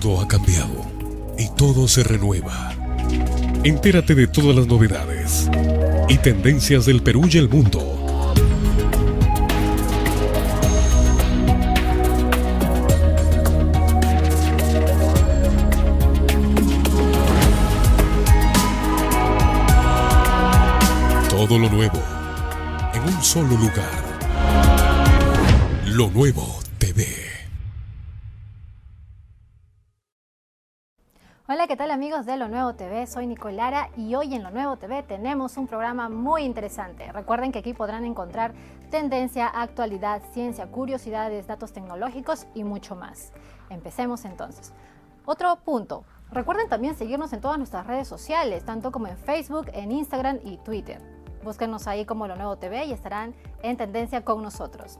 mundo ha cambiado y todo se renueva. Entérate de todas las novedades y tendencias del Perú y el mundo. Todo lo nuevo en un solo lugar. Lo nuevo TV. ¿Qué tal amigos de Lo Nuevo TV? Soy Nicolara y hoy en Lo Nuevo TV tenemos un programa muy interesante. Recuerden que aquí podrán encontrar tendencia, actualidad, ciencia, curiosidades, datos tecnológicos y mucho más. Empecemos entonces. Otro punto. Recuerden también seguirnos en todas nuestras redes sociales, tanto como en Facebook, en Instagram y Twitter. Búsquenos ahí como Lo Nuevo TV y estarán en tendencia con nosotros.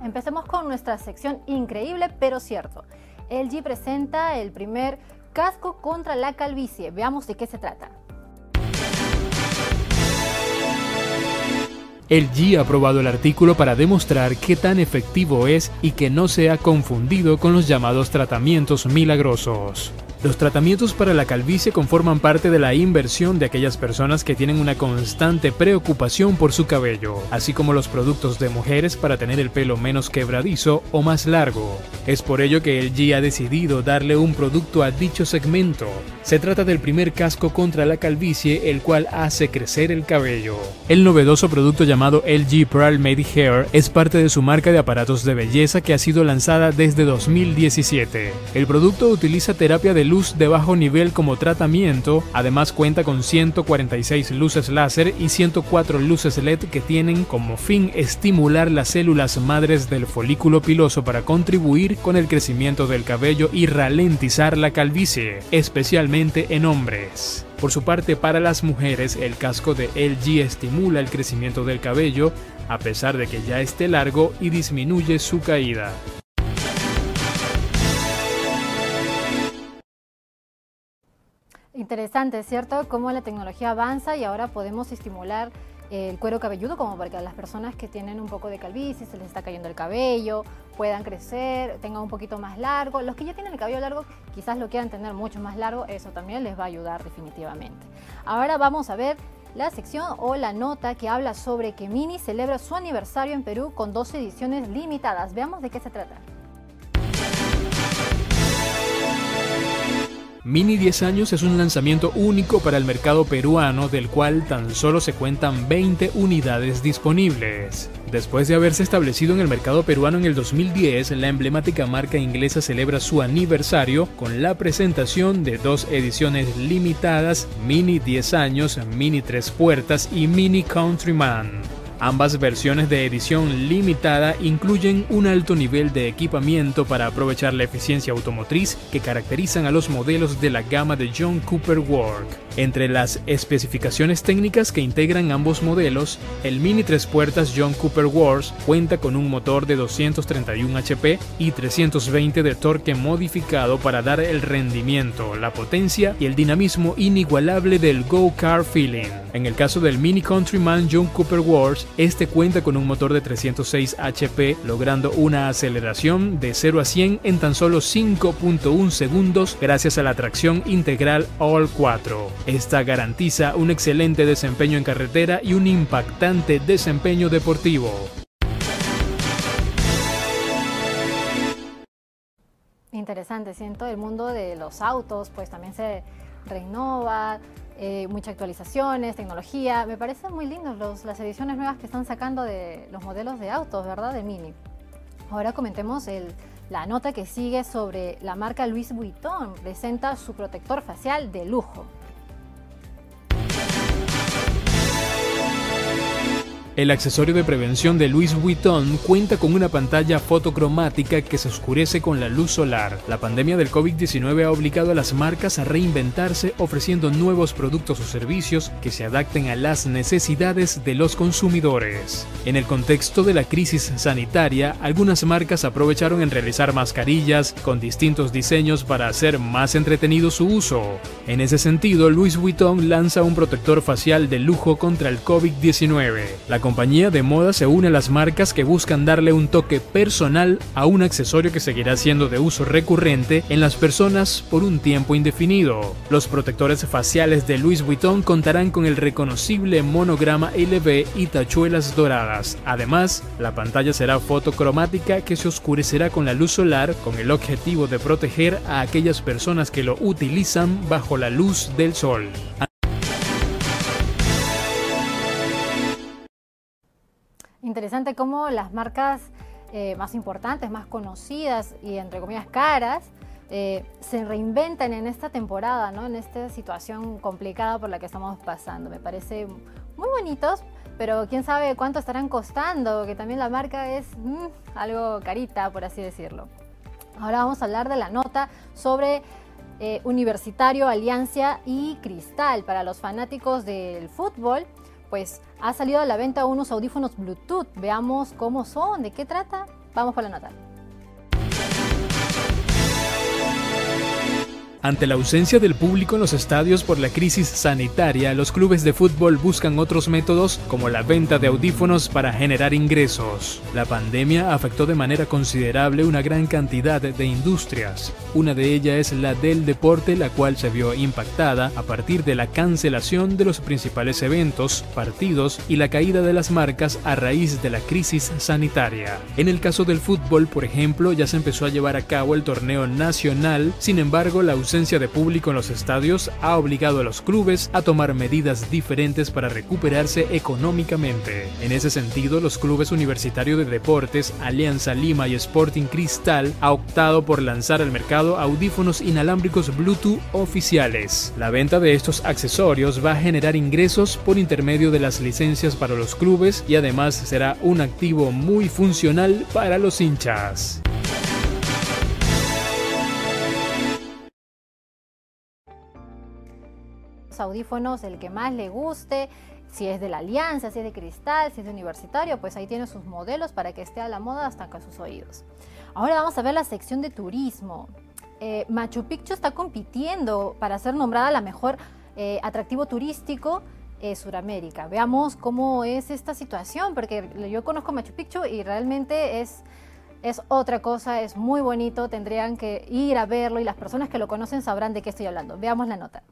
Empecemos con nuestra sección increíble pero cierto. LG presenta el primer casco contra la calvicie. Veamos de qué se trata. LG ha aprobado el artículo para demostrar qué tan efectivo es y que no sea confundido con los llamados tratamientos milagrosos. Los tratamientos para la calvicie conforman parte de la inversión de aquellas personas que tienen una constante preocupación por su cabello, así como los productos de mujeres para tener el pelo menos quebradizo o más largo. Es por ello que LG ha decidido darle un producto a dicho segmento. Se trata del primer casco contra la calvicie, el cual hace crecer el cabello. El novedoso producto llamado LG Pearl Made Hair es parte de su marca de aparatos de belleza que ha sido lanzada desde 2017. El producto utiliza terapia de luz de bajo nivel como tratamiento, además cuenta con 146 luces láser y 104 luces LED que tienen como fin estimular las células madres del folículo piloso para contribuir con el crecimiento del cabello y ralentizar la calvicie, especialmente en hombres. Por su parte, para las mujeres, el casco de LG estimula el crecimiento del cabello, a pesar de que ya esté largo y disminuye su caída. Interesante, ¿cierto? Cómo la tecnología avanza y ahora podemos estimular el cuero cabelludo como para que las personas que tienen un poco de calvicie, se les está cayendo el cabello, puedan crecer, tengan un poquito más largo. Los que ya tienen el cabello largo quizás lo quieran tener mucho más largo, eso también les va a ayudar definitivamente. Ahora vamos a ver la sección o la nota que habla sobre que Mini celebra su aniversario en Perú con dos ediciones limitadas. Veamos de qué se trata. Mini 10 años es un lanzamiento único para el mercado peruano del cual tan solo se cuentan 20 unidades disponibles. Después de haberse establecido en el mercado peruano en el 2010, la emblemática marca inglesa celebra su aniversario con la presentación de dos ediciones limitadas, Mini 10 años, Mini 3 puertas y Mini Countryman. Ambas versiones de edición limitada incluyen un alto nivel de equipamiento para aprovechar la eficiencia automotriz que caracterizan a los modelos de la gama de John Cooper Work. Entre las especificaciones técnicas que integran ambos modelos, el Mini 3 puertas John Cooper Wars cuenta con un motor de 231 HP y 320 de torque modificado para dar el rendimiento, la potencia y el dinamismo inigualable del Go Car Feeling. En el caso del Mini Countryman John Cooper Wars, este cuenta con un motor de 306 HP, logrando una aceleración de 0 a 100 en tan solo 5.1 segundos gracias a la tracción integral All 4. Esta garantiza un excelente desempeño en carretera y un impactante desempeño deportivo. Interesante, siento el mundo de los autos, pues también se renova, eh, muchas actualizaciones, tecnología. Me parecen muy lindos las ediciones nuevas que están sacando de los modelos de autos, ¿verdad? De Mini. Ahora comentemos la nota que sigue sobre la marca Louis Vuitton. Presenta su protector facial de lujo. El accesorio de prevención de Louis Vuitton cuenta con una pantalla fotocromática que se oscurece con la luz solar. La pandemia del COVID-19 ha obligado a las marcas a reinventarse ofreciendo nuevos productos o servicios que se adapten a las necesidades de los consumidores. En el contexto de la crisis sanitaria, algunas marcas aprovecharon en realizar mascarillas con distintos diseños para hacer más entretenido su uso. En ese sentido, Louis Vuitton lanza un protector facial de lujo contra el COVID-19. La compañía de moda se une a las marcas que buscan darle un toque personal a un accesorio que seguirá siendo de uso recurrente en las personas por un tiempo indefinido. Los protectores faciales de Louis Vuitton contarán con el reconocible monograma LV y tachuelas doradas. Además, la pantalla será fotocromática que se oscurecerá con la luz solar con el objetivo de proteger a aquellas personas que lo utilizan bajo la luz del sol. Interesante cómo las marcas eh, más importantes, más conocidas y entre comillas caras, eh, se reinventan en esta temporada, ¿no? en esta situación complicada por la que estamos pasando. Me parece muy bonitos, pero quién sabe cuánto estarán costando, que también la marca es mm, algo carita, por así decirlo. Ahora vamos a hablar de la nota sobre eh, Universitario, Alianza y Cristal. Para los fanáticos del fútbol, pues ha salido a la venta unos audífonos Bluetooth. Veamos cómo son, de qué trata. Vamos por la nota. Ante la ausencia del público en los estadios por la crisis sanitaria, los clubes de fútbol buscan otros métodos como la venta de audífonos para generar ingresos. La pandemia afectó de manera considerable una gran cantidad de industrias. Una de ellas es la del deporte, la cual se vio impactada a partir de la cancelación de los principales eventos, partidos y la caída de las marcas a raíz de la crisis sanitaria. En el caso del fútbol, por ejemplo, ya se empezó a llevar a cabo el torneo nacional, sin embargo, la de público en los estadios ha obligado a los clubes a tomar medidas diferentes para recuperarse económicamente. En ese sentido, los clubes universitarios de deportes Alianza Lima y Sporting Cristal ha optado por lanzar al mercado audífonos inalámbricos Bluetooth oficiales. La venta de estos accesorios va a generar ingresos por intermedio de las licencias para los clubes y además será un activo muy funcional para los hinchas. Audífonos, el que más le guste, si es de la Alianza, si es de cristal, si es de universitario, pues ahí tiene sus modelos para que esté a la moda hasta con sus oídos. Ahora vamos a ver la sección de turismo. Eh, Machu Picchu está compitiendo para ser nombrada la mejor eh, atractivo turístico de Sudamérica. Veamos cómo es esta situación, porque yo conozco Machu Picchu y realmente es, es otra cosa, es muy bonito, tendrían que ir a verlo y las personas que lo conocen sabrán de qué estoy hablando. Veamos la nota.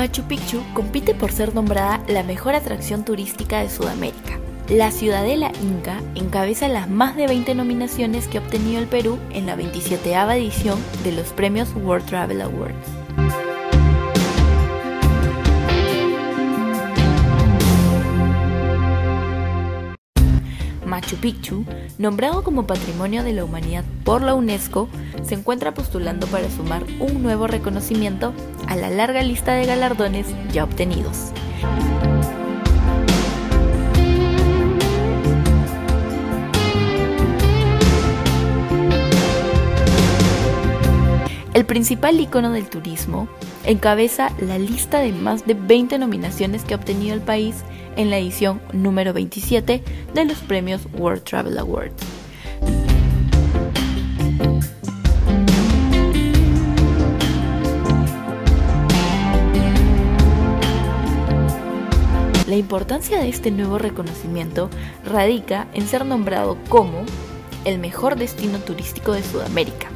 Machu Picchu compite por ser nombrada la mejor atracción turística de Sudamérica. La Ciudadela Inca encabeza las más de 20 nominaciones que ha obtenido el Perú en la 27 edición de los premios World Travel Awards. Machu Picchu, nombrado como Patrimonio de la Humanidad por la UNESCO, se encuentra postulando para sumar un nuevo reconocimiento a la larga lista de galardones ya obtenidos. El principal icono del turismo encabeza la lista de más de 20 nominaciones que ha obtenido el país en la edición número 27 de los premios World Travel Awards. La importancia de este nuevo reconocimiento radica en ser nombrado como el mejor destino turístico de Sudamérica,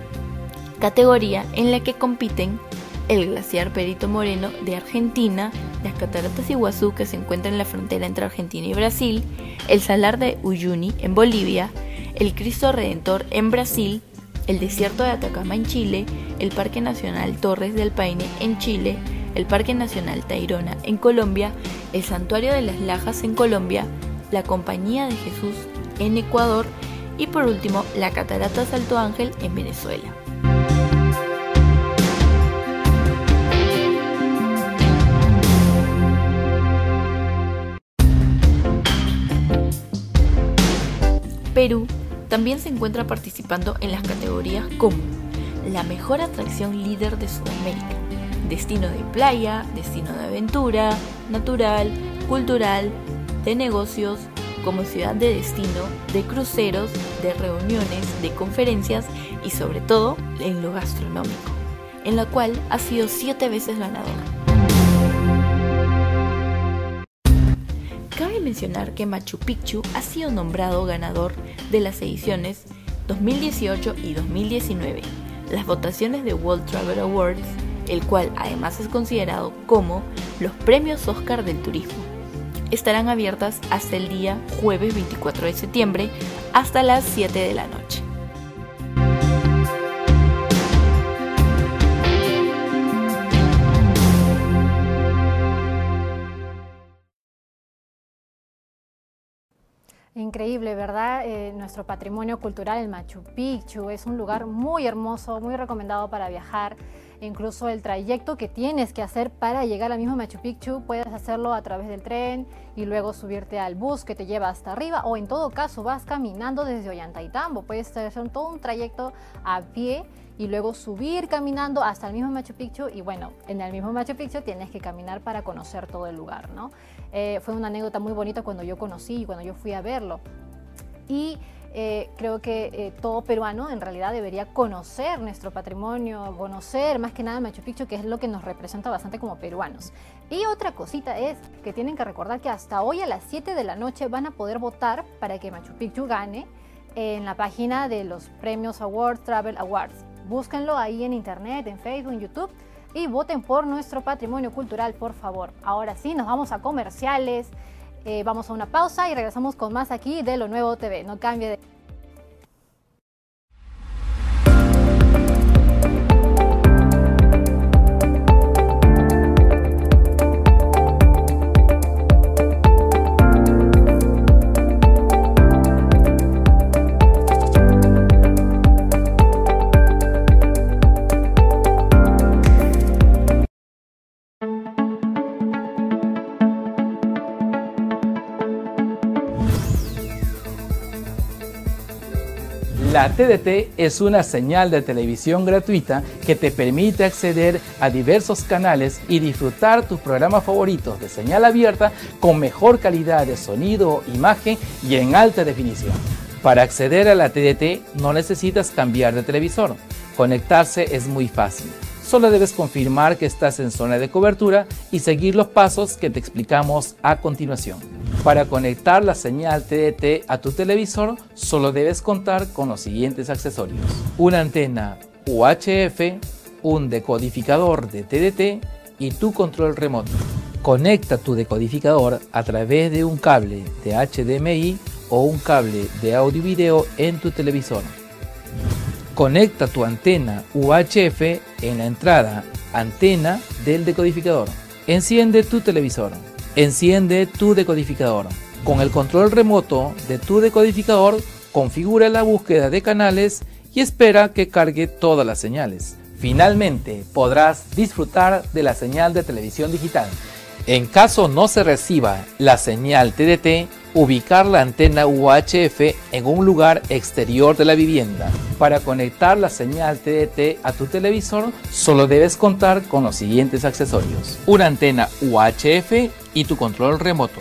categoría en la que compiten el glaciar Perito Moreno de Argentina, las cataratas Iguazú que se encuentran en la frontera entre Argentina y Brasil, el salar de Uyuni en Bolivia, el Cristo Redentor en Brasil, el desierto de Atacama en Chile, el Parque Nacional Torres del Paine en Chile, el Parque Nacional Tairona en Colombia, el Santuario de las Lajas en Colombia, la Compañía de Jesús en Ecuador y por último la Catarata Salto Ángel en Venezuela. Perú también se encuentra participando en las categorías como la mejor atracción líder de Sudamérica, destino de playa, destino de aventura, natural, cultural, de negocios, como ciudad de destino, de cruceros, de reuniones, de conferencias y sobre todo en lo gastronómico, en la cual ha sido siete veces ganador. Cabe mencionar que Machu Picchu ha sido nombrado ganador de las ediciones 2018 y 2019, las votaciones de World Travel Awards, el cual además es considerado como los premios Oscar del turismo. Estarán abiertas hasta el día jueves 24 de septiembre hasta las 7 de la noche. Increíble, ¿verdad? Eh, nuestro patrimonio cultural, el Machu Picchu, es un lugar muy hermoso, muy recomendado para viajar. Incluso el trayecto que tienes que hacer para llegar al mismo Machu Picchu, puedes hacerlo a través del tren y luego subirte al bus que te lleva hasta arriba o en todo caso vas caminando desde Ollantaytambo. Puedes hacer todo un trayecto a pie y luego subir caminando hasta el mismo Machu Picchu y bueno, en el mismo Machu Picchu tienes que caminar para conocer todo el lugar, ¿no? Eh, fue una anécdota muy bonita cuando yo conocí y cuando yo fui a verlo. Y eh, creo que eh, todo peruano en realidad debería conocer nuestro patrimonio, conocer más que nada Machu Picchu, que es lo que nos representa bastante como peruanos. Y otra cosita es que tienen que recordar que hasta hoy a las 7 de la noche van a poder votar para que Machu Picchu gane en la página de los premios Awards, Travel Awards. Búsquenlo ahí en internet, en Facebook, en YouTube y voten por nuestro patrimonio cultural, por favor. Ahora sí, nos vamos a comerciales, eh, vamos a una pausa y regresamos con más aquí de Lo Nuevo TV. No cambie de... La TDT es una señal de televisión gratuita que te permite acceder a diversos canales y disfrutar tus programas favoritos de señal abierta con mejor calidad de sonido, imagen y en alta definición. Para acceder a la TDT no necesitas cambiar de televisor. Conectarse es muy fácil. Solo debes confirmar que estás en zona de cobertura y seguir los pasos que te explicamos a continuación. Para conectar la señal TDT a tu televisor, solo debes contar con los siguientes accesorios. Una antena UHF, un decodificador de TDT y tu control remoto. Conecta tu decodificador a través de un cable de HDMI o un cable de audio video en tu televisor. Conecta tu antena UHF en la entrada antena del decodificador. Enciende tu televisor. Enciende tu decodificador. Con el control remoto de tu decodificador, configura la búsqueda de canales y espera que cargue todas las señales. Finalmente podrás disfrutar de la señal de televisión digital. En caso no se reciba la señal TDT, ubicar la antena UHF en un lugar exterior de la vivienda. Para conectar la señal TDT a tu televisor, solo debes contar con los siguientes accesorios. Una antena UHF y tu control remoto.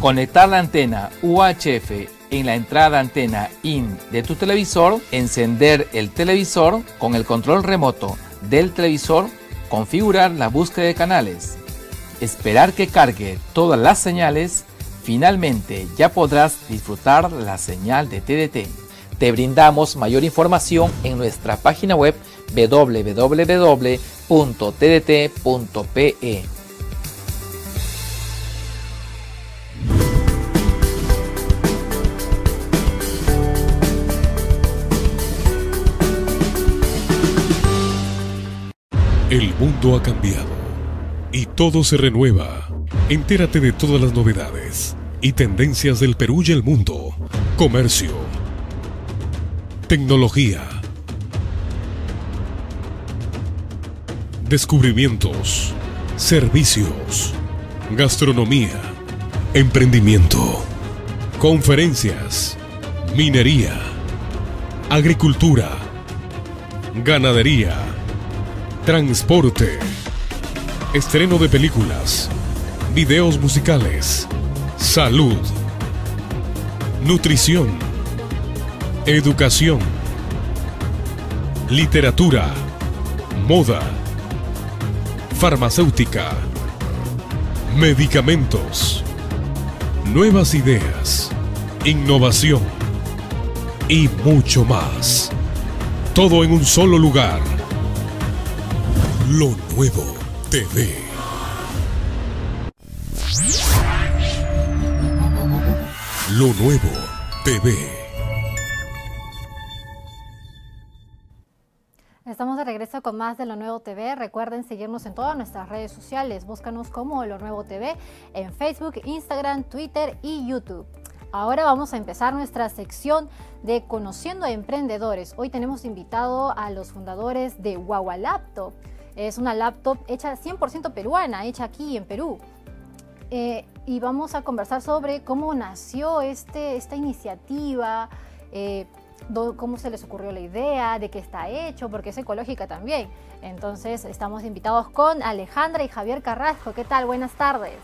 Conectar la antena UHF en la entrada antena IN de tu televisor, encender el televisor con el control remoto del televisor, configurar la búsqueda de canales, esperar que cargue todas las señales Finalmente, ya podrás disfrutar la señal de TDT. Te brindamos mayor información en nuestra página web www.tdt.pe. El mundo ha cambiado y todo se renueva. Entérate de todas las novedades y tendencias del Perú y el mundo. Comercio. Tecnología. Descubrimientos. Servicios. Gastronomía. Emprendimiento. Conferencias. Minería. Agricultura. Ganadería. Transporte. Estreno de películas. Videos musicales Salud. Nutrición. Educación. literatura, moda, farmacéutica, medicamentos, nuevas ideas, innovación y mucho más. Todo en un solo lugar. Lo nuevo TV. Lo nuevo TV. Estamos de regreso con más de Lo Nuevo TV. Recuerden seguirnos en todas nuestras redes sociales. Búscanos como Lo Nuevo TV en Facebook, Instagram, Twitter y YouTube. Ahora vamos a empezar nuestra sección de Conociendo a Emprendedores. Hoy tenemos invitado a los fundadores de Guagua Laptop. Es una laptop hecha 100% peruana, hecha aquí en Perú. Eh, y vamos a conversar sobre cómo nació este, esta iniciativa, eh, cómo se les ocurrió la idea, de qué está hecho, porque es ecológica también. Entonces estamos invitados con Alejandra y Javier Carrasco. ¿Qué tal? Buenas tardes.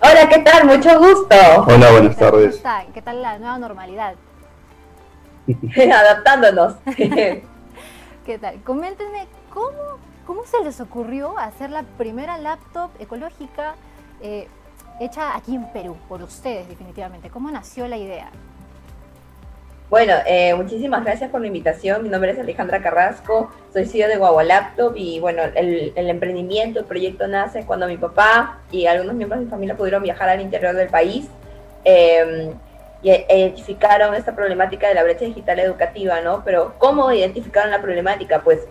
Hola, ¿qué tal? Mucho gusto. Hola, buenas tardes. ¿Cómo ¿Qué tal la nueva normalidad? Adaptándonos. ¿Qué tal? Coméntenme cómo, cómo se les ocurrió hacer la primera laptop ecológica eh, hecha aquí en Perú, por ustedes definitivamente. ¿Cómo nació la idea? Bueno, eh, muchísimas gracias por la invitación. Mi nombre es Alejandra Carrasco, soy CEO de Guagua Laptop y bueno, el, emprendimiento, el proyecto nace cuando mi papá y algunos miembros de mi familia pudieron viajar al interior del país em, y identificaron esta problemática de la brecha digital educativa, ¿no? Pero ¿cómo identificaron la problemática? Pues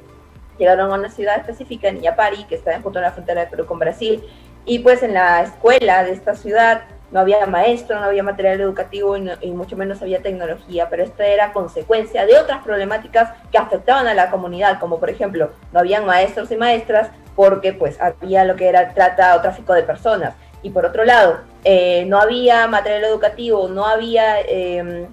llegaron a una ciudad específica, en Iñapari, que está junto a la frontera de Perú con Brasil, y pues en la escuela de esta ciudad no había maestro, no había material educativo y, mucho menos había tecnología, pero esto era consecuencia de otras problemáticas que afectaban a la comunidad, como por ejemplo, no habían maestros y maestras porque pues había lo que era trata o tráfico de personas. Y por otro lado, eh, no había material educativo, no había em,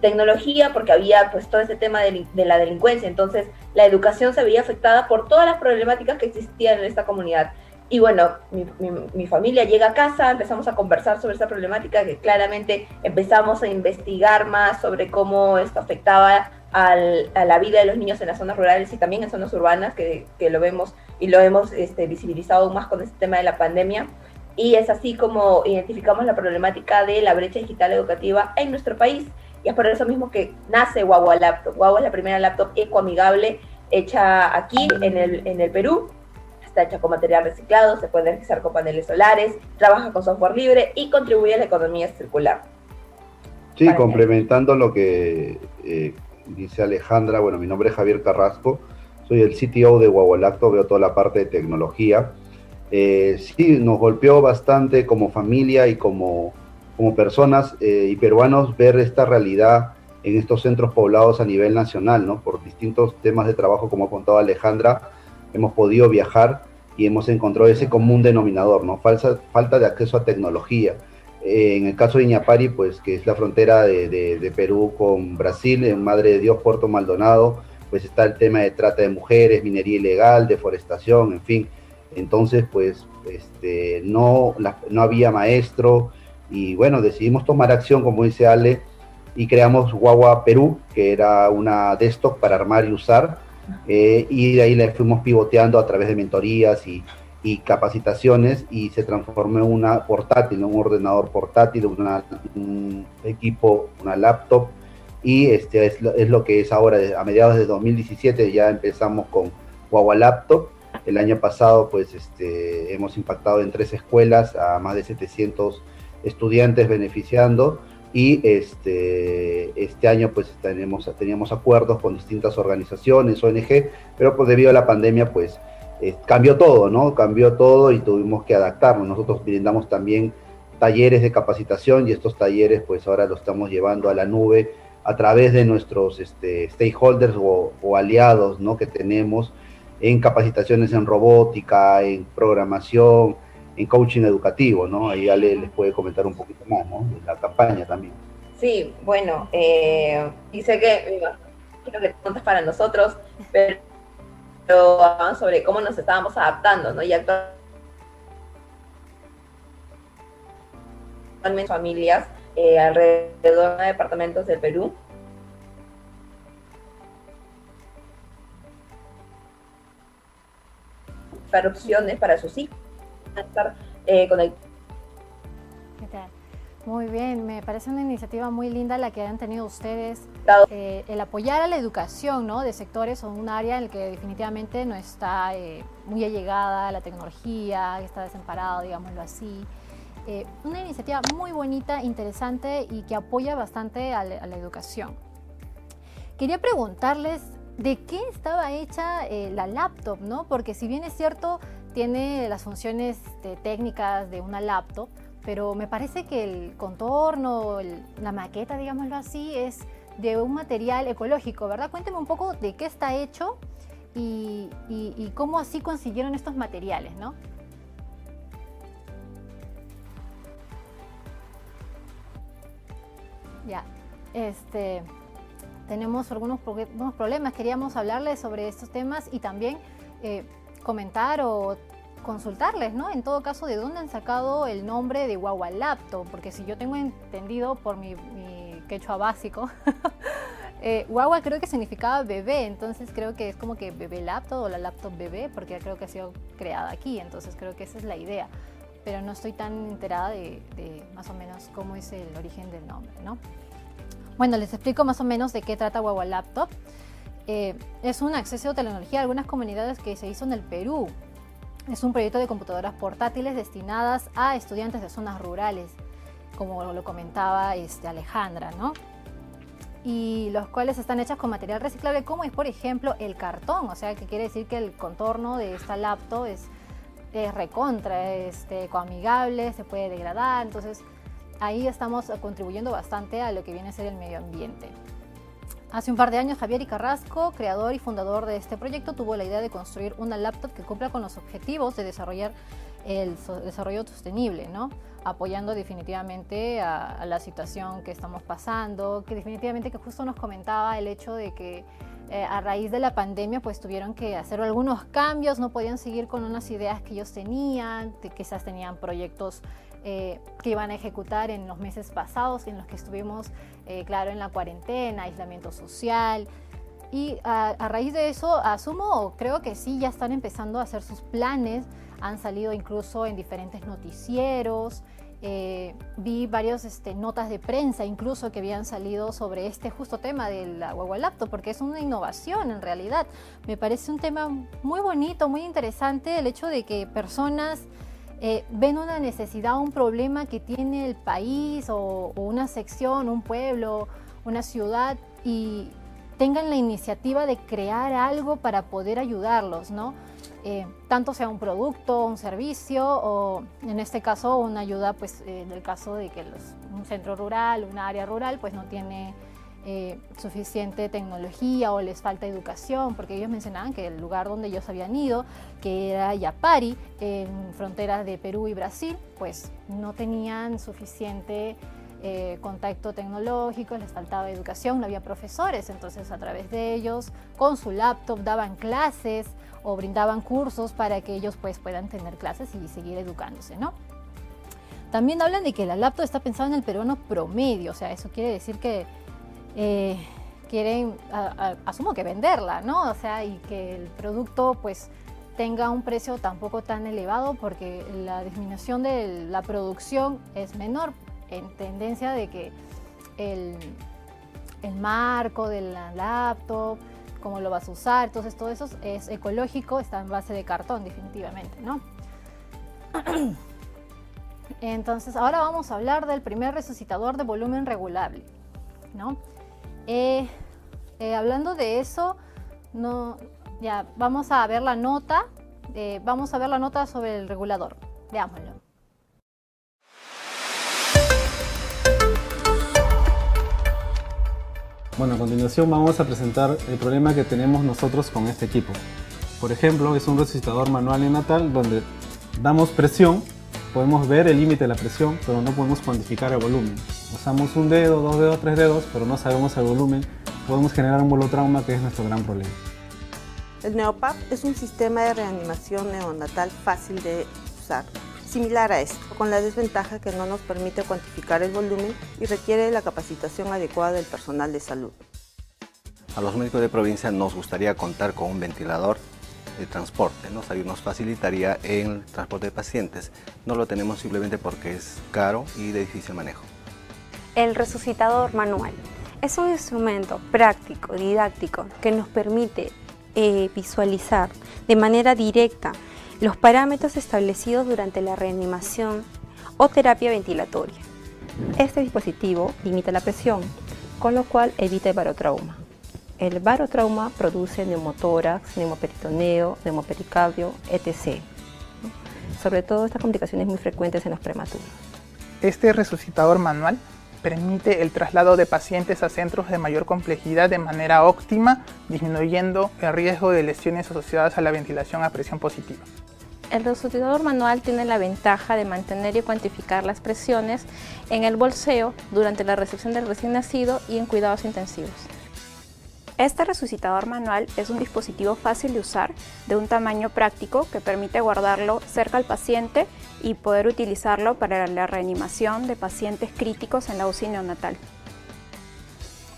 tecnología porque había pues todo ese tema de, la delincuencia. Entonces la educación se veía afectada por todas las problemáticas que existían en esta comunidad. Y bueno, mi, familia llega a casa, empezamos a conversar sobre esta problemática, que claramente empezamos a investigar más sobre cómo esto afectaba a la vida de los niños en las zonas rurales y también en zonas urbanas, que, lo vemos y lo hemos este, visibilizado más con este tema de la pandemia. Y es así como identificamos la problemática de la brecha digital educativa en nuestro país. Y es por eso mismo que nace Guagua Laptop. Guagua es la primera laptop ecoamigable hecha aquí en el, en el Perú está hecha con material reciclado, se puede realizar con paneles solares, trabaja con software libre y contribuye a la economía circular. Sí, complementando lo que eh, dice Alejandra, bueno, mi nombre es Javier Carrasco, soy el CTO de Guagualacto, veo toda la parte de tecnología. Eh, sí, nos golpeó bastante como familia y como, como personas eh, y peruanos ver esta realidad en estos centros poblados a nivel nacional, ¿no? Por distintos temas de trabajo, como ha contado Alejandra, hemos podido viajar y hemos encontrado ese común denominador, ¿no? Falsa, falta de acceso a tecnología. Eh, en el caso de Iñapari, pues que es la frontera de, Perú con Brasil, en Madre de Dios, Puerto Maldonado, pues está el tema de trata de mujeres, minería ilegal, deforestación, en fin. Entonces, pues este, no, no había maestro y bueno, decidimos tomar acción, como dice Ale, y creamos Guagua Perú, que era una desktop para armar y usar, eh, y de ahí le fuimos pivoteando a través de mentorías y, capacitaciones y se transformó en una portátil, un ordenador portátil, un equipo, una laptop. Y este es lo, es lo, que es ahora, a mediados de 2017 ya empezamos con Guagua Laptop. El año pasado pues este, hemos impactado en tres escuelas a más de 700 estudiantes beneficiando y este, este año pues tenemos, teníamos acuerdos con distintas organizaciones, ONG, pero pues debido a la pandemia pues eh, cambió todo, ¿no? Cambió todo y tuvimos que adaptarnos. Nosotros brindamos también talleres de capacitación y estos talleres pues ahora los estamos llevando a la nube a través de nuestros este, stakeholders o, o aliados, ¿no? Que tenemos en capacitaciones en robótica, en programación, en coaching educativo, ¿no? Ahí Ale les puede comentar un poquito más, ¿no? La campaña también. Sí, bueno, eh, dice que, creo que preguntas para nosotros, pero, pero sobre cómo nos estábamos adaptando, ¿no? Y actualmente familias eh, alrededor de departamentos del Perú para opciones para sus hijos estar eh, conectados. Muy bien, me parece una iniciativa muy linda la que han tenido ustedes, eh, el apoyar a la educación ¿no? de sectores o un área en el que definitivamente no está eh, muy allegada a la tecnología, está desamparado, digámoslo así. Eh, una iniciativa muy bonita, interesante y que apoya bastante a, la, educación. Quería preguntarles de qué estaba hecha la laptop, ¿no? Porque si bien es cierto, tiene las funciones técnicas de una laptop, pero me parece que el contorno, la maqueta, digámoslo así, es de un material ecológico, ¿verdad? Cuénteme un poco de qué está hecho y, cómo así consiguieron estos materiales, ¿no? Ya, este, tenemos algunos, problemas, queríamos hablarles sobre estos temas y también eh, comentar o consultarles, ¿no? En todo caso, de dónde han sacado el nombre de Guagua Laptop, porque si yo tengo entendido por mi, quechua básico, eh, Guagua creo que significaba bebé, entonces creo que es como que bebé laptop o la laptop bebé, porque creo que ha sido creada aquí, entonces creo que esa es la idea, pero no estoy tan enterada de, más o menos cómo es el origen del nombre, ¿no? Bueno, les explico más o menos de qué trata Guagua Laptop. Eh, es un acceso a tecnología a algunas comunidades que se hizo en el Perú, es un proyecto de computadoras portátiles destinadas a estudiantes de zonas rurales, como lo comentaba este, Alejandra, ¿no? Y los cuales están hechas con material reciclable, como es por ejemplo el cartón, o sea, que quiere decir que el contorno de esta laptop es, recontra, este, ecoamigable, se puede degradar, entonces ahí estamos contribuyendo bastante a lo que viene a ser el medio ambiente. Hace un par de años, Javier Carrasco, creador y fundador de este proyecto, tuvo la idea de construir una laptop que cumpla con los objetivos de desarrollar el desarrollo sostenible, ¿no? apoyando definitivamente a, la situación que estamos pasando, que definitivamente que justo nos comentaba el hecho de que eh, a raíz de la pandemia pues tuvieron que hacer algunos cambios, no podían seguir con unas ideas que ellos tenían, quizás tenían proyectos eh, que iban a ejecutar en los meses pasados, en los que estuvimos, eh, claro, en la cuarentena, aislamiento social. Y a, raíz de eso, asumo, creo que sí, ya están empezando a hacer sus planes, han salido incluso en diferentes noticieros, eh, vi varias este, notas de prensa incluso que habían salido sobre este justo tema del huevo laptop, porque es una innovación en realidad. Me parece un tema muy bonito, muy interesante el hecho de que personas eh, ven una necesidad, un problema que tiene el país o, una sección, un pueblo, una ciudad y tengan la iniciativa de crear algo para poder ayudarlos, ¿no? Eh, tanto sea un producto, un servicio o en este caso una ayuda, pues eh, en el caso de que un centro rural, una área rural, pues no tiene eh, suficiente tecnología o les falta educación, porque ellos mencionaban que el lugar donde ellos habían ido, que era Yapari, en fronteras de Perú y Brasil, pues no tenían suficiente eh, contacto tecnológico, les faltaba educación, no había profesores, entonces a través de ellos, con su laptop, daban clases o brindaban cursos para que ellos pues puedan tener clases y seguir educándose, ¿no? También hablan de que la laptop está pensada en el peruano promedio, o sea, eso quiere decir que eh, quieren, asumo que venderla, ¿no? O sea, y que el producto pues tenga un precio tampoco tan elevado porque la disminución de la producción es menor en tendencia de que el, el marco de la laptop, cómo lo vas a usar, entonces todo eso es ecológico, está en base de cartón definitivamente, ¿no? Entonces ahora vamos a hablar del primer resucitador de volumen regulable, ¿no? Eh, eh, hablando de eso, ya vamos a ver la nota. Eh, vamos a ver la nota sobre el regulador. Veámoslo. Bueno, a continuación vamos a presentar el problema que tenemos nosotros con este equipo. Por ejemplo, es un resucitador manual en natal donde damos presión Podemos ver el límite de la presión, pero no podemos cuantificar el volumen. Usamos un dedo, dos dedos, tres dedos, pero no sabemos el volumen. Podemos generar un volutrauma, que es nuestro gran problema. El NeoPAP es un sistema de reanimación neonatal fácil de usar, similar a esto, con la desventaja que no nos permite cuantificar el volumen y requiere la capacitación adecuada del personal de salud. A los médicos de provincia nos gustaría contar con un ventilador de transporte, ¿no? Nos facilitaría en el transporte de pacientes. No lo tenemos simplemente porque es caro y de difícil manejo. El resucitador manual es un instrumento práctico, didáctico, que nos permite eh, visualizar de manera directa los parámetros establecidos durante la reanimación o terapia ventilatoria. Este dispositivo limita la presión, con lo cual evita el barotrauma. El barotrauma produce neumotórax, neumoperitoneo, neumopericardio, etc. Sobre todo estas complicaciones muy frecuentes en los prematuros. Este resucitador manual permite el traslado de pacientes a centros de mayor complejidad de manera óptima, disminuyendo el riesgo de lesiones asociadas a la ventilación a presión positiva. El resucitador manual tiene la ventaja de mantener y cuantificar las presiones en el bolseo durante la recepción del recién nacido y en cuidados intensivos. Este resucitador manual es un dispositivo fácil de usar, de un tamaño práctico que permite guardarlo cerca al paciente y poder utilizarlo para la reanimación de pacientes críticos en la UCI neonatal.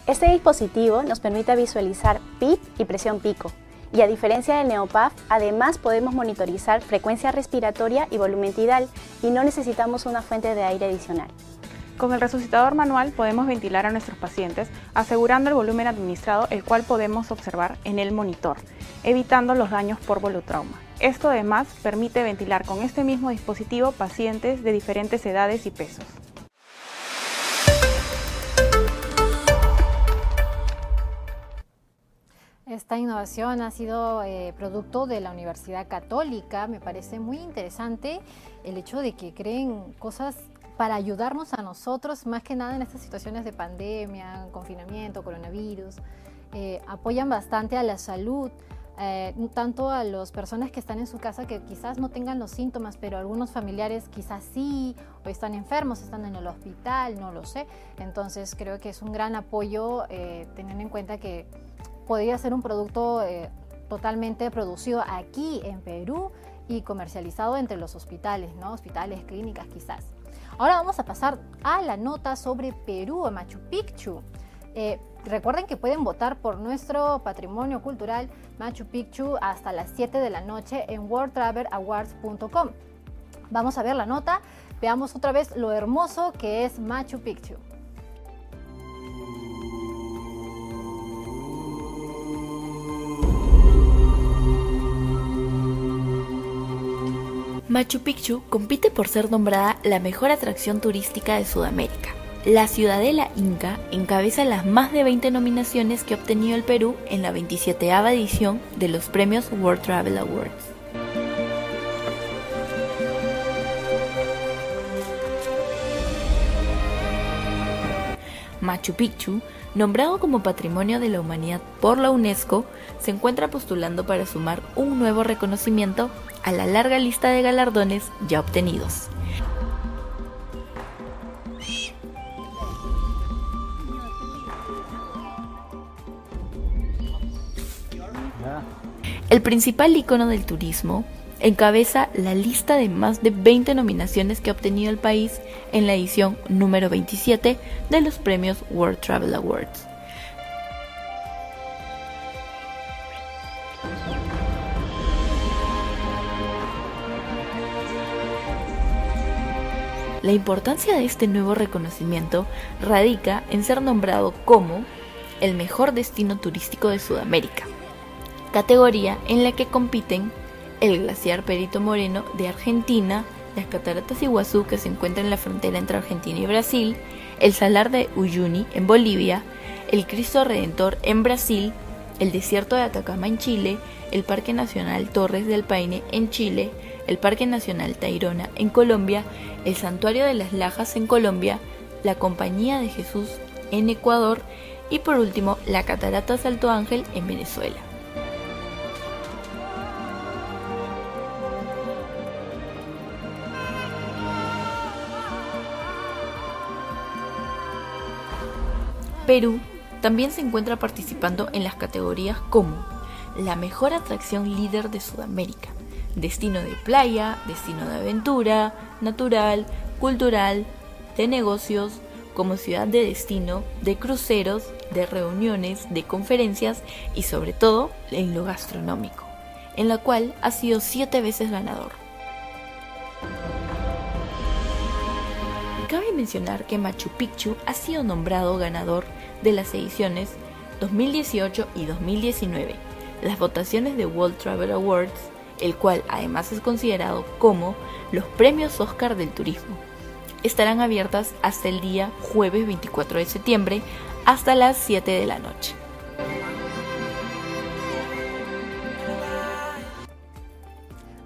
Este dispositivo nos permite visualizar PIP y presión pico, y a diferencia del Neopaf, además podemos monitorizar frecuencia respiratoria y volumen tidal y no necesitamos una fuente de aire adicional. Con el resucitador manual podemos ventilar a nuestros pacientes asegurando el volumen administrado el cual podemos observar en el monitor, evitando los daños por volutrauma. Esto además permite ventilar con este mismo dispositivo pacientes de diferentes edades y pesos. Esta innovación ha sido eh, producto de la Universidad Católica. Me parece muy interesante el hecho de que creen cosas para ayudarnos a nosotros, más que nada en estas situaciones de pandemia, confinamiento, coronavirus. Eh, apoyan bastante a la salud, eh, tanto a las personas que están en su casa que quizás no tengan los síntomas, pero algunos familiares quizás sí, o están enfermos, están en el hospital, no lo sé. Entonces creo que es un gran apoyo teniendo en cuenta que podría ser un producto eh, totalmente producido aquí en Perú y comercializado entre los hospitales, ¿no? Hospitales, clínicas quizás. Ahora vamos a pasar a la nota sobre Perú o Machu Picchu. Eh, recuerden que pueden votar por nuestro patrimonio cultural Machu Picchu hasta las 7 de la noche en worldtravelawards.com. Vamos a ver la nota, veamos otra vez lo hermoso que es Machu Picchu. Machu Picchu compite por ser nombrada la mejor atracción turística de Sudamérica. La ciudadela inca encabeza las más de 20 nominaciones que ha obtenido el Perú en la 27 edición de los premios World Travel Awards. Machu Picchu, nombrado como Patrimonio de la Humanidad por la UNESCO, se encuentra postulando para sumar un nuevo reconocimiento a la larga lista de galardones ya obtenidos. El principal icono del turismo encabeza la lista de más de 20 nominaciones que ha obtenido el país en la edición número 27 de los premios World Travel Awards. La importancia de este nuevo reconocimiento radica en ser nombrado como el mejor destino turístico de Sudamérica, categoría en la que compiten el glaciar Perito Moreno de Argentina, las cataratas Iguazú que se encuentran en la frontera entre Argentina y Brasil, el salar de Uyuni en Bolivia, el Cristo Redentor en Brasil, el desierto de Atacama en Chile, el Parque Nacional Torres del Paine en Chile, el Parque Nacional Tayrona en Colombia, el Santuario de las Lajas en Colombia, la Compañía de Jesús en Ecuador y por último la Catarata Salto Ángel en Venezuela. Perú también se encuentra participando en las categorías como la mejor atracción líder de Sudamérica, destino de playa, destino de aventura, natural, cultural, de negocios, como ciudad de destino, de cruceros, de reuniones, de conferencias y sobre todo en lo gastronómico. en la cual ha sido siete veces ganador. Cabe mencionar que Machu Picchu ha sido nombrado ganador de las ediciones 2018 y 2019, las votaciones de World Travel Awards, el cual además es considerado como los premios Oscar del turismo. Estarán abiertas hasta el día jueves 24 de septiembre hasta las 7 de la noche.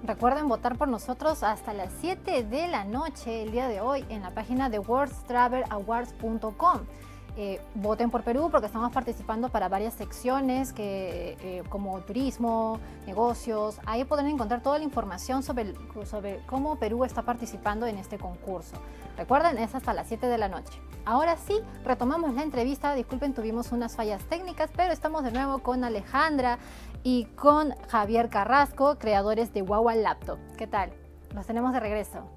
Recuerden votar por nosotros hasta las 7 de la noche el día de hoy en la página de worldtravelawards.com. Eh, voten por Perú porque estamos participando para varias secciones que, eh, como turismo, negocios. Ahí podrán encontrar toda la información sobre, cómo Perú está participando en este concurso. Recuerden, es hasta las 7 de la noche. Ahora sí, retomamos la entrevista. Disculpen, tuvimos unas fallas técnicas, pero estamos de nuevo con Alejandra y con Javier Carrasco, creadores de Wawa Laptop. ¿Qué tal? Los tenemos de regreso.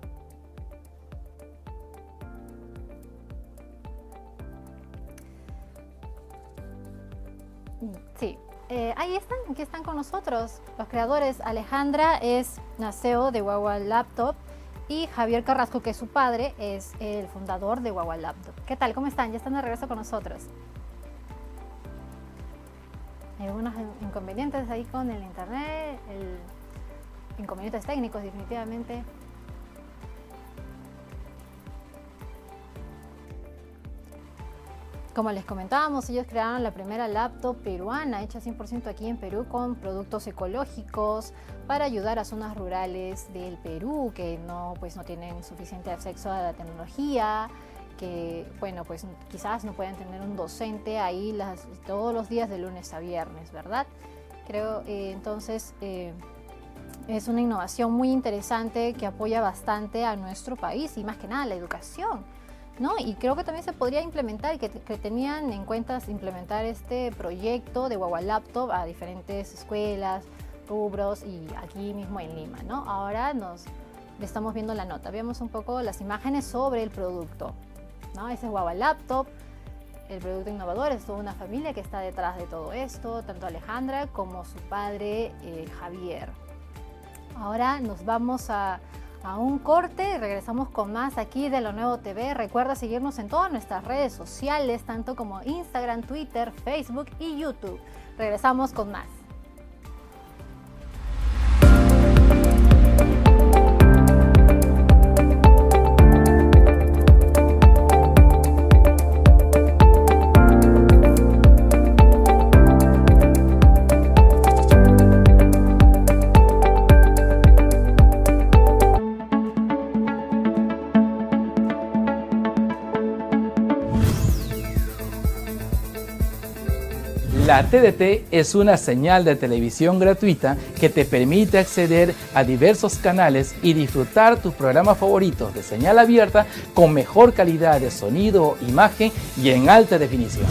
Eh, ahí están, aquí están con nosotros los creadores. Alejandra es naceo de Wawa Laptop y Javier Carrasco, que es su padre, es el fundador de Wawa Laptop. ¿Qué tal? ¿Cómo están? Ya están de regreso con nosotros. Hay algunos inconvenientes ahí con el internet, inconvenientes técnicos definitivamente. Como les comentábamos, ellos crearon la primera laptop peruana hecha 100% aquí en Perú con productos ecológicos para ayudar a zonas rurales del Perú que no, pues, no tienen suficiente acceso a la tecnología, que bueno, pues quizás no puedan tener un docente ahí las, todos los días de lunes a viernes, ¿verdad? Creo eh, entonces eh, es una innovación muy interesante que apoya bastante a nuestro país y más que nada la educación ¿no? Y creo que también se podría implementar y que, tenían en cuenta implementar este proyecto de Guagua Laptop a diferentes escuelas, rubros y aquí mismo en Lima, ¿no? Ahora nos estamos viendo la nota, veamos un poco las imágenes sobre el producto, ¿no? Ese es Guagua Laptop, el producto innovador, es toda una familia que está detrás de todo esto, tanto Alejandra como su padre eh, Javier. Ahora nos vamos a a un corte regresamos con más aquí de Lo Nuevo TV. Recuerda seguirnos en todas nuestras redes sociales, tanto como Instagram, Twitter, Facebook y YouTube. Regresamos con más. La TDT es una señal de televisión gratuita que te permite acceder a diversos canales y disfrutar tus programas favoritos de señal abierta con mejor calidad de sonido, imagen y en alta definición.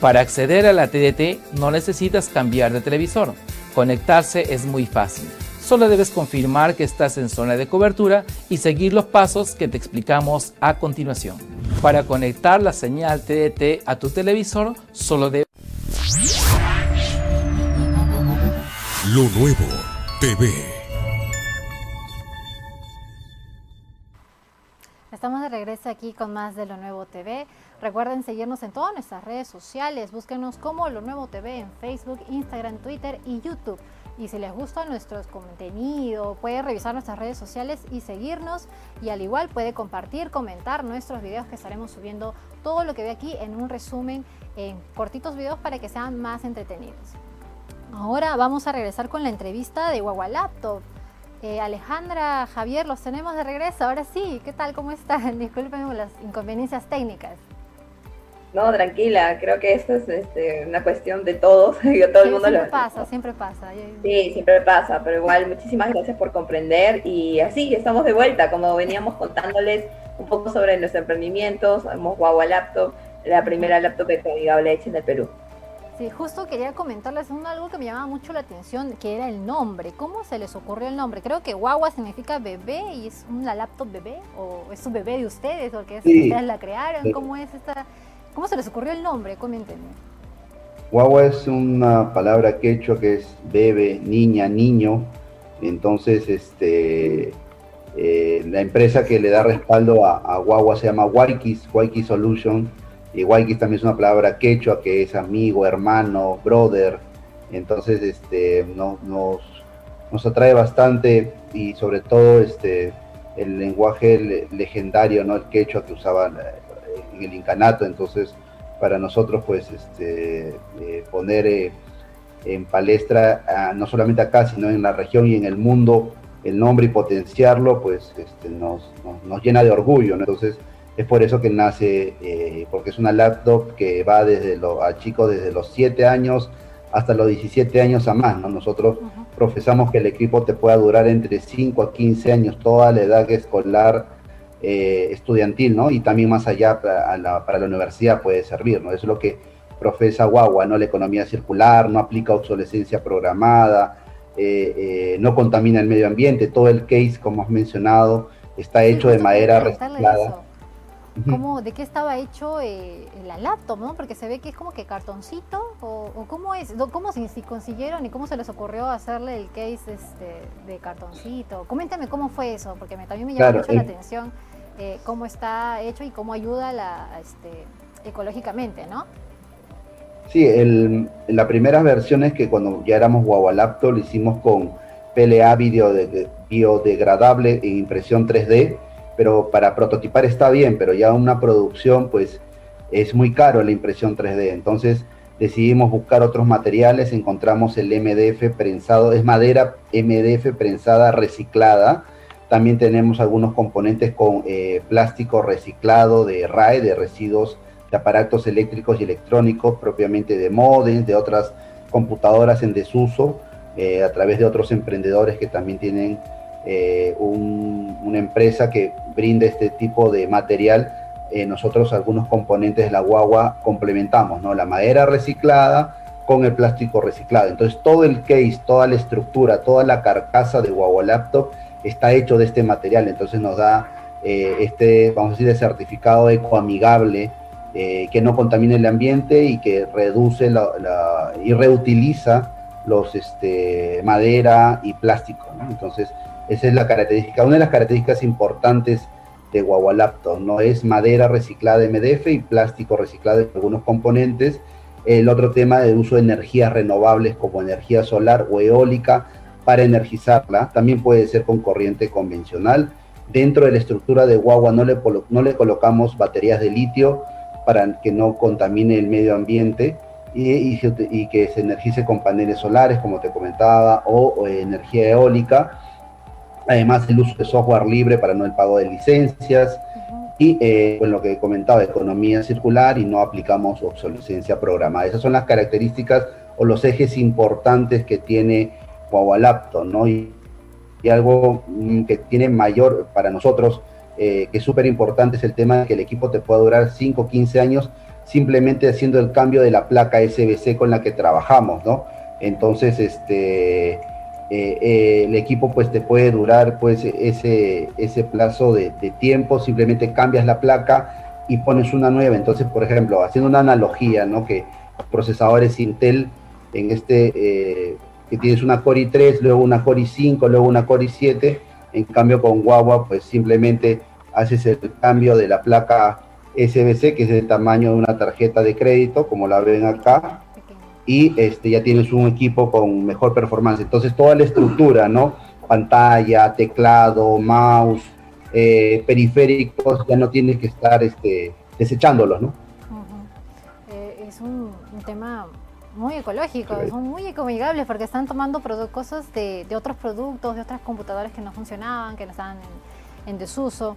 Para acceder a la TDT no necesitas cambiar de televisor. Conectarse es muy fácil. Solo debes confirmar que estás en zona de cobertura y seguir los pasos que te explicamos a continuación. Para conectar la señal TDT a tu televisor, solo debes Lo Nuevo TV. Estamos de regreso aquí con más de Lo Nuevo TV. Recuerden seguirnos en todas nuestras redes sociales. Búsquenos como Lo Nuevo TV en Facebook, Instagram, Twitter y YouTube. Y si les gusta nuestro contenido, puede revisar nuestras redes sociales y seguirnos. Y al igual puede compartir, comentar nuestros videos que estaremos subiendo todo lo que ve aquí en un resumen en cortitos videos para que sean más entretenidos. Ahora vamos a regresar con la entrevista de Guagua Laptop. Eh, Alejandra, Javier, los tenemos de regreso. Ahora sí, ¿qué tal? ¿Cómo están? Disculpen las inconveniencias técnicas. No, tranquila, creo que esto es este, una cuestión de todos. todo el mundo siempre pasa, siempre pasa. Sí, siempre pasa, pero igual muchísimas gracias por comprender y así estamos de vuelta, como veníamos contándoles un poco sobre nuestro emprendimiento, somos Guagua Laptop, la primera laptop descargable hecha en el Perú. Sí, justo quería comentarles algo que me llamaba mucho la atención, que era el nombre. ¿Cómo se les ocurrió el nombre? Creo que guagua significa bebé y es una laptop bebé, o es un bebé de ustedes, porque ustedes la crearon. ¿Cómo es esta? ¿Cómo se les ocurrió el nombre? Coméntenme. Guagua es una palabra quechua que es bebe, niña, niño. Entonces, este, eh, la empresa que le da respaldo a, Guagua se llama Waikis, Waikis Solution. Waikis también es una palabra quechua que es amigo, hermano, brother. Entonces, este, nos, nos atrae bastante y sobre todo este, el lenguaje legendario, ¿no? El quechua que usaban eh, en el incanato. Entonces, para nosotros, pues, este, eh, poner eh, en palestra, no solamente acá, sino en la región y en el mundo, el nombre y potenciarlo, pues, este, nos, nos, llena de orgullo, Entonces, es por eso que nace, porque es una laptop que va desde los, a chicos desde los 7 años hasta los 17 años a más, ¿no? Nosotros profesamos que el equipo te pueda durar entre 5 a 15 años, toda la edad escolar eh, estudiantil, ¿no? Y también más allá para la, para la, universidad puede servir, ¿no? Eso es lo que profesa Guagua, ¿no? La economía circular, no aplica obsolescencia programada, eh, eh, no contamina el medio ambiente, todo el case, como has mencionado, está hecho de madera reciclada cómo, de qué estaba hecho eh, la laptop, ¿no? Porque se ve que es como que cartoncito, o, cómo es, cómo si, consiguieron y cómo se les ocurrió hacerle el case este, de cartoncito. Coméntame cómo fue eso, porque me, también me llama mucho la atención eh, cómo está hecho y cómo ayuda la, este, ecológicamente, ¿no? Sí, el, la primera versión es que cuando ya éramos Guagua Laptop lo hicimos con PLA biodegradable e impresión 3D pero para prototipar está bien, pero ya una producción pues es muy caro la impresión 3D. Entonces decidimos buscar otros materiales, encontramos el MDF prensado, es madera MDF prensada reciclada. También tenemos algunos componentes con eh, plástico reciclado de RAE, de residuos de aparatos eléctricos y electrónicos, propiamente de modems, de otras computadoras en desuso, eh, a través de otros emprendedores que también tienen eh, una empresa que brinde este tipo de material, eh, nosotros algunos componentes de la guagua complementamos, ¿no? La madera reciclada con el plástico reciclado. Entonces todo el case, toda la estructura, toda la carcasa de guagua laptop está hecho de este material. Entonces nos da eh, este, vamos a decir, de certificado ecoamigable que no contamina el ambiente y que reduce la, y reutiliza los este, madera y plástico. Entonces esa es la característica, una de las características importantes de Laptop, ¿no? Es madera reciclada MDF y plástico reciclado en algunos componentes. El otro tema del uso de energías renovables como energía solar o eólica para energizarla. También puede ser con corriente convencional. Dentro de la estructura de guagua no le, no le colocamos baterías de litio para que no contamine el medio ambiente y, y, que se energice con paneles solares, como te comentaba, o energía eólica además el uso de software libre para no el pago de licencias y eh, lo que he comentado, economía circular y no aplicamos obsolescencia programada. Esas son las características o los ejes importantes que tiene Huawei Laptop, ¿no? Y, algo mm, que tiene mayor para nosotros, eh, que es súper importante, es el tema de que el equipo te pueda durar 5 o 15 años simplemente haciendo el cambio de la placa SBC con la que trabajamos, ¿no? Entonces, este, eh, eh, el equipo pues te puede durar pues ese, ese plazo de, tiempo, simplemente cambias la placa y pones una nueva. Entonces, por ejemplo, haciendo una analogía, ¿no? Que procesadores Intel en este, eh, que tienes una Core i3, luego una Core i5, luego una Core i7, en cambio con Guagua pues simplemente haces el cambio de la placa SBC, que es del tamaño de una tarjeta de crédito, como la ven acá, y este, ya tienes un equipo con mejor performance. Entonces toda la estructura, ¿no? Pantalla, teclado, mouse, eh, periféricos, ya no tienes que estar este, desechándolos, ¿no? Eh, es un, tema muy ecológico, son muy ecoamigables porque están tomando cosas de, otros productos, de otras computadoras que no funcionaban, que no estaban en, desuso.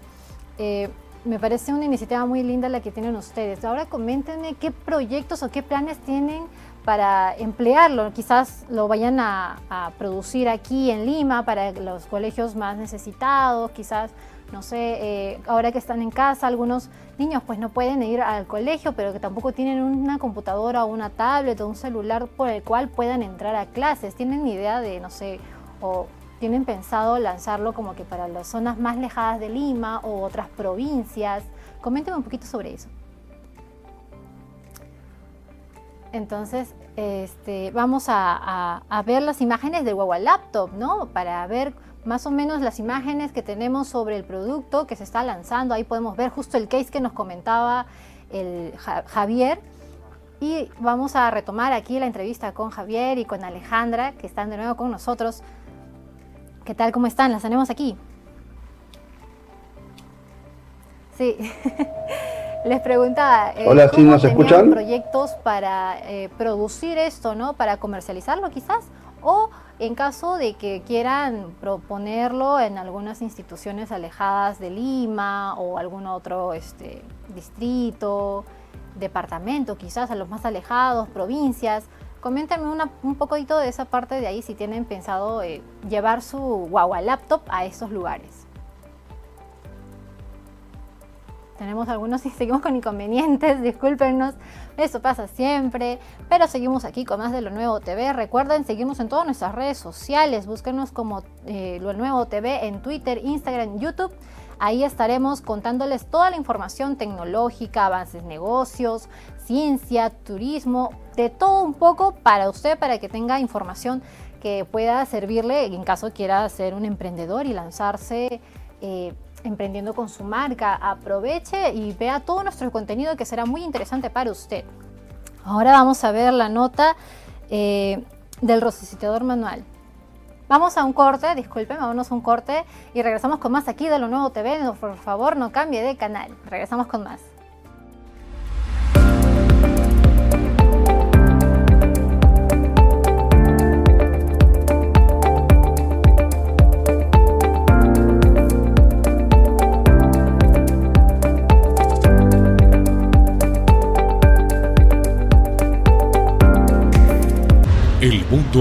Eh, me parece una iniciativa muy linda la que tienen ustedes. Ahora coméntenme qué proyectos o qué planes tienen para emplearlo. Quizás lo vayan a, producir aquí en Lima para los colegios más necesitados, quizás, no sé, eh, ahora que están en casa, algunos niños pues no pueden ir al colegio, pero que tampoco tienen una computadora o una tablet o un celular por el cual puedan entrar a clases. ¿Tienen idea de, no sé, o tienen pensado lanzarlo como que para las zonas más lejadas de Lima o otras provincias? Coménteme un poquito sobre eso. Entonces, este, vamos a, ver las imágenes del Huawei Laptop, ¿no? Para ver más o menos las imágenes que tenemos sobre el producto que se está lanzando. Ahí podemos ver justo el case que nos comentaba el Javier. Y vamos a retomar aquí la entrevista con Javier y con Alejandra, que están de nuevo con nosotros. ¿Qué tal? ¿Cómo están? Las tenemos aquí. Sí. Les preguntaba, eh, Hola, ¿sí nos escuchan? proyectos para eh, producir esto, ¿no? Para comercializarlo quizás, o en caso de que quieran proponerlo en algunas instituciones alejadas de Lima o algún otro este, distrito, departamento, quizás a los más alejados, provincias. Coméntenme un poquito de esa parte de ahí si tienen pensado eh, llevar su guagua laptop a esos lugares. Tenemos algunos y seguimos con inconvenientes, discúlpenos, eso pasa siempre, pero seguimos aquí con más de Lo Nuevo TV. Recuerden seguirnos en todas nuestras redes sociales, búsquenos como eh, Lo Nuevo TV en Twitter, Instagram, YouTube. Ahí estaremos contándoles toda la información tecnológica, avances, negocios, ciencia, turismo, de todo un poco para usted, para que tenga información que pueda servirle en caso quiera ser un emprendedor y lanzarse eh, emprendiendo con su marca. Aproveche y vea todo nuestro contenido que será muy interesante para usted. Ahora vamos a ver la nota eh, del resucitador manual. Vamos a un corte, disculpen, vámonos a un corte y regresamos con más aquí de Lo Nuevo TV. por favor, no cambie de canal. Regresamos con más.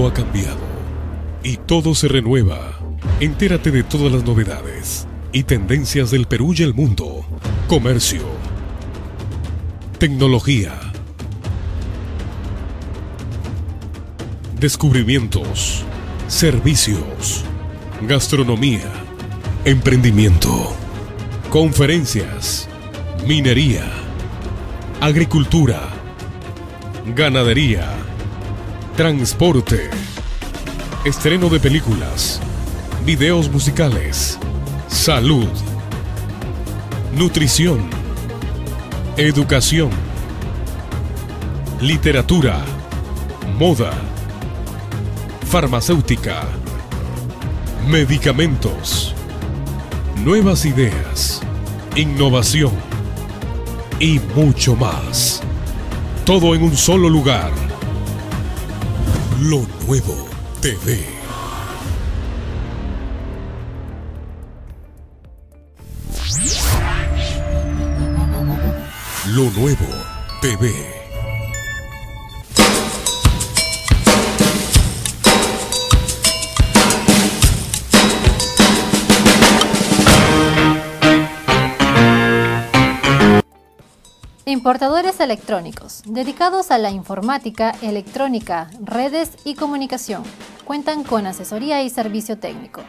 Ha cambiado y todo se renueva. Entérate de todas las novedades y tendencias del Perú y el mundo. Comercio. Tecnología. Descubrimientos. Servicios. Gastronomía. Emprendimiento. Conferencias. Minería. Agricultura. Ganadería transporte, estreno de películas, videos musicales, salud, nutrición, educación, literatura, moda, farmacéutica, medicamentos, nuevas ideas, innovación y mucho más. Todo en un solo lugar lo Nuevo TV. Lo Nuevo TV. Importadores electrónicos, dedicados a la informática, electrónica, redes y comunicación. Cuentan con asesoría y servicio técnico.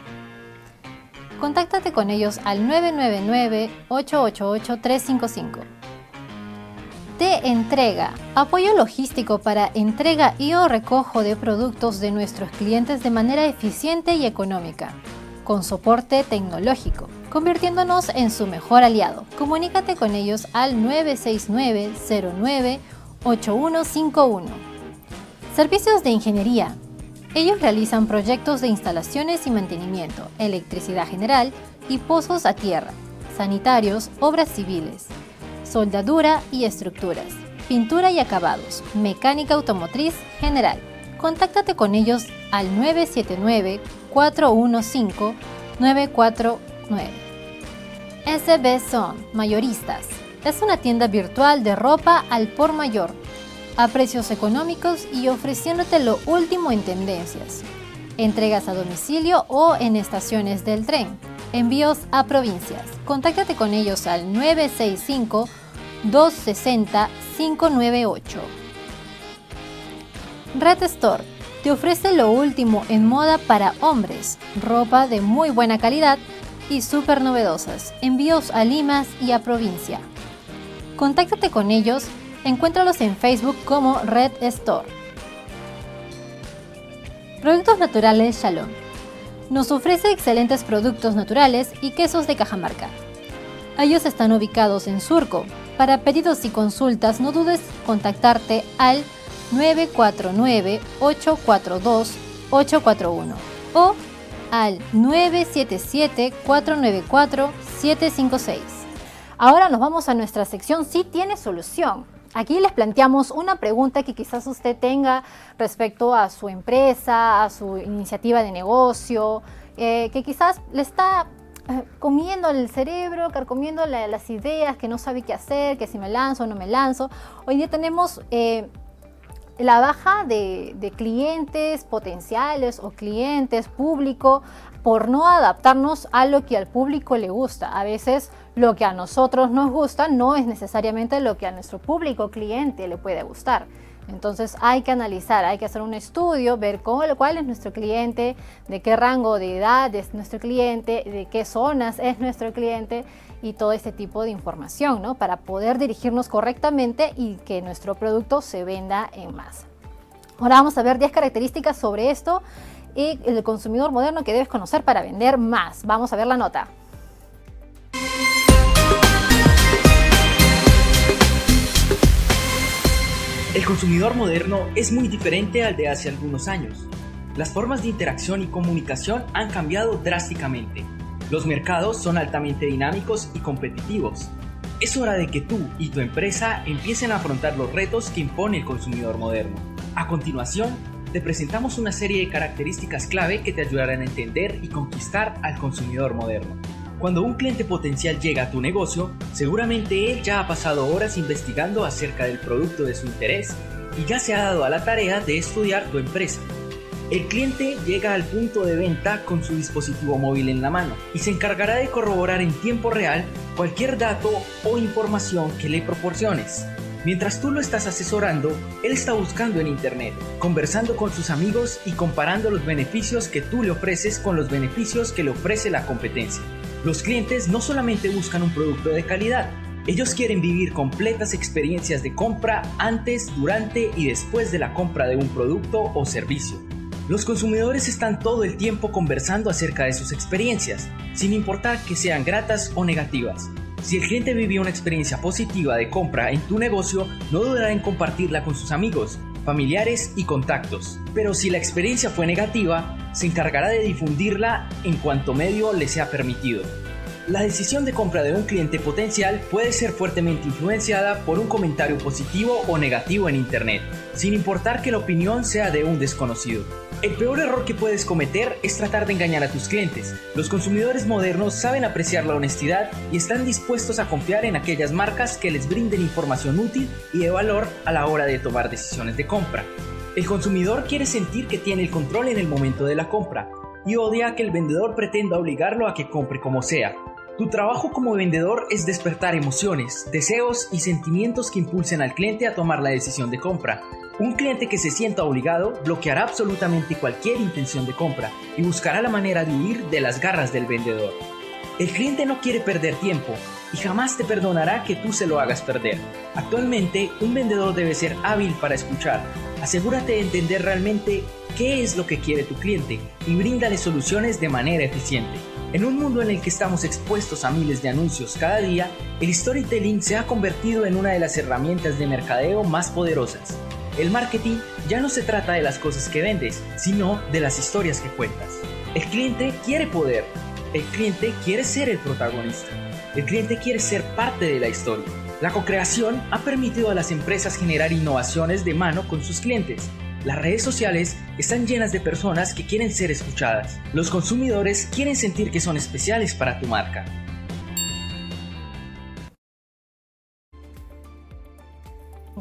Contáctate con ellos al 999-888-355. Te entrega, apoyo logístico para entrega y o recojo de productos de nuestros clientes de manera eficiente y económica, con soporte tecnológico convirtiéndonos en su mejor aliado. Comunícate con ellos al 969-09-8151. Servicios de ingeniería. Ellos realizan proyectos de instalaciones y mantenimiento, electricidad general y pozos a tierra, sanitarios, obras civiles, soldadura y estructuras, pintura y acabados, mecánica automotriz general. Contáctate con ellos al 979 415 94 SB Son Mayoristas es una tienda virtual de ropa al por mayor, a precios económicos y ofreciéndote lo último en tendencias. Entregas a domicilio o en estaciones del tren. Envíos a provincias. Contáctate con ellos al 965 260 598. Red Store te ofrece lo último en moda para hombres, ropa de muy buena calidad y súper novedosas, envíos a Limas y a provincia. Contáctate con ellos Encuéntralos en Facebook como Red Store. Productos Naturales Shalom. Nos ofrece excelentes productos naturales y quesos de Cajamarca. Ellos están ubicados en Surco. Para pedidos y consultas no dudes contactarte al 949-842-841 o al 977-494-756. Ahora nos vamos a nuestra sección Si tiene solución. Aquí les planteamos una pregunta que quizás usted tenga respecto a su empresa, a su iniciativa de negocio, eh, que quizás le está eh, comiendo el cerebro, carcomiendo las ideas, que no sabe qué hacer, que si me lanzo o no me lanzo. Hoy día tenemos eh, la baja de, clientes potenciales o clientes público por no adaptarnos a lo que al público le gusta. A veces lo que a nosotros nos gusta no es necesariamente lo que a nuestro público cliente le puede gustar. Entonces hay que analizar, hay que hacer un estudio, ver cuál es nuestro cliente, de qué rango de edad es nuestro cliente, de qué zonas es nuestro cliente y todo este tipo de información, ¿no? Para poder dirigirnos correctamente y que nuestro producto se venda en masa. Ahora vamos a ver 10 características sobre esto y el consumidor moderno que debes conocer para vender más. Vamos a ver la nota. El consumidor moderno es muy diferente al de hace algunos años. Las formas de interacción y comunicación han cambiado drásticamente. Los mercados son altamente dinámicos y competitivos. Es hora de que tú y tu empresa empiecen a afrontar los retos que impone el consumidor moderno. A continuación, te presentamos una serie de características clave que te ayudarán a entender y conquistar al consumidor moderno. Cuando un cliente potencial llega a tu negocio, seguramente él ya ha pasado horas investigando acerca del producto de su interés y ya se ha dado a la tarea de estudiar tu empresa. El cliente llega al punto de venta con su dispositivo móvil en la mano y se encargará de corroborar en tiempo real cualquier dato o información que le proporciones. Mientras tú lo estás asesorando, él está buscando en Internet, conversando con sus amigos y comparando los beneficios que tú le ofreces con los beneficios que le ofrece la competencia. Los clientes no solamente buscan un producto de calidad, ellos quieren vivir completas experiencias de compra antes, durante y después de la compra de un producto o servicio. Los consumidores están todo el tiempo conversando acerca de sus experiencias, sin importar que sean gratas o negativas. Si el cliente vivió una experiencia positiva de compra en tu negocio, no dudará en compartirla con sus amigos, familiares y contactos. Pero si la experiencia fue negativa, se encargará de difundirla en cuanto medio le sea permitido. La decisión de compra de un cliente potencial puede ser fuertemente influenciada por un comentario positivo o negativo en Internet, sin importar que la opinión sea de un desconocido. El peor error que puedes cometer es tratar de engañar a tus clientes. Los consumidores modernos saben apreciar la honestidad y están dispuestos a confiar en aquellas marcas que les brinden información útil y de valor a la hora de tomar decisiones de compra. El consumidor quiere sentir que tiene el control en el momento de la compra y odia que el vendedor pretenda obligarlo a que compre como sea. Tu trabajo como vendedor es despertar emociones, deseos y sentimientos que impulsen al cliente a tomar la decisión de compra. Un cliente que se sienta obligado bloqueará absolutamente cualquier intención de compra y buscará la manera de huir de las garras del vendedor. El cliente no quiere perder tiempo y jamás te perdonará que tú se lo hagas perder. Actualmente, un vendedor debe ser hábil para escuchar. Asegúrate de entender realmente qué es lo que quiere tu cliente y bríndale soluciones de manera eficiente. En un mundo en el que estamos expuestos a miles de anuncios cada día, el storytelling se ha convertido en una de las herramientas de mercadeo más poderosas. El marketing ya no se trata de las cosas que vendes, sino de las historias que cuentas. El cliente quiere poder. El cliente quiere ser el protagonista. El cliente quiere ser parte de la historia. La co-creación ha permitido a las empresas generar innovaciones de mano con sus clientes. Las redes sociales están llenas de personas que quieren ser escuchadas. Los consumidores quieren sentir que son especiales para tu marca.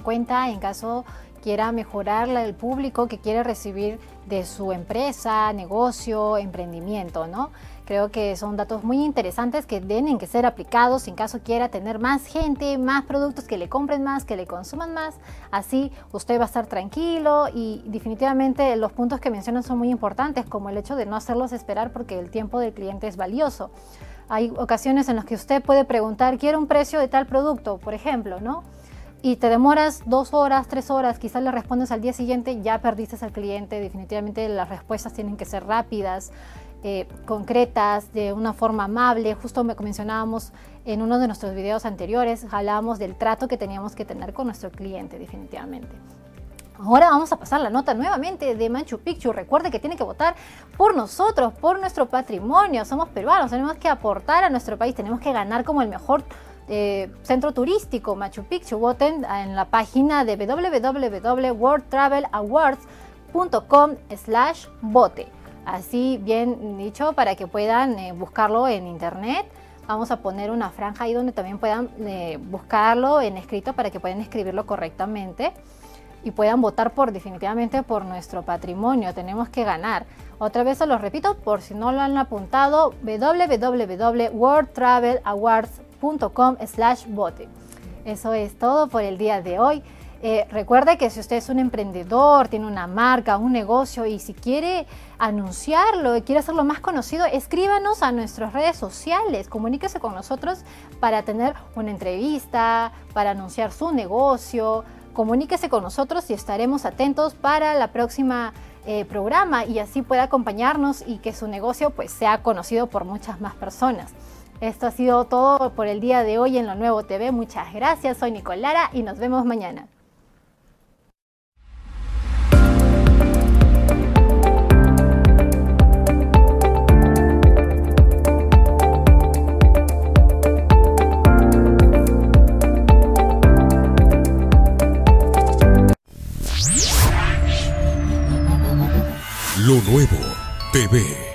cuenta en caso quiera mejorar el público que quiere recibir de su empresa, negocio, emprendimiento, ¿no? Creo que son datos muy interesantes que tienen que ser aplicados en caso quiera tener más gente, más productos que le compren más, que le consuman más. Así usted va a estar tranquilo y definitivamente los puntos que mencionan son muy importantes, como el hecho de no hacerlos esperar porque el tiempo del cliente es valioso. Hay ocasiones en las que usted puede preguntar, quiero un precio de tal producto, por ejemplo, ¿no? y te demoras dos horas, tres horas, quizás le respondes al día siguiente, ya perdiste al cliente. Definitivamente las respuestas tienen que ser rápidas, eh, concretas, de una forma amable. Justo me mencionábamos en uno de nuestros videos anteriores, hablábamos del trato que teníamos que tener con nuestro cliente, definitivamente. Ahora vamos a pasar la nota nuevamente de Machu Picchu. Recuerde que tiene que votar por nosotros, por nuestro patrimonio. Somos peruanos, tenemos que aportar a nuestro país, tenemos que ganar como el mejor eh, centro turístico Machu Picchu. Voten en la página de www.worldtravelawards.com slash vote. Así bien dicho, para que puedan eh, buscarlo en internet. Vamos a poner una franja ahí donde también puedan eh, buscarlo en escrito para que puedan escribirlo correctamente y puedan votar por definitivamente por nuestro patrimonio. Tenemos que ganar. Otra vez se los repito por si no lo han apuntado, www.worldtravelawards.com slash vote. Eso es todo por el día de hoy. Eh, recuerde que si usted es un emprendedor, tiene una marca, un negocio y si quiere anunciarlo y quiere hacerlo más conocido, escríbanos a nuestras redes sociales, comuníquese con nosotros para tener una entrevista, para anunciar su negocio, comuníquese con nosotros y estaremos atentos para la próxima eh, programa y así pueda acompañarnos y que su negocio pues sea conocido por muchas más personas. Esto ha sido todo por el día de hoy en Lo Nuevo TV. Muchas gracias, soy Nicolara y nos vemos mañana. Lo Nuevo TV.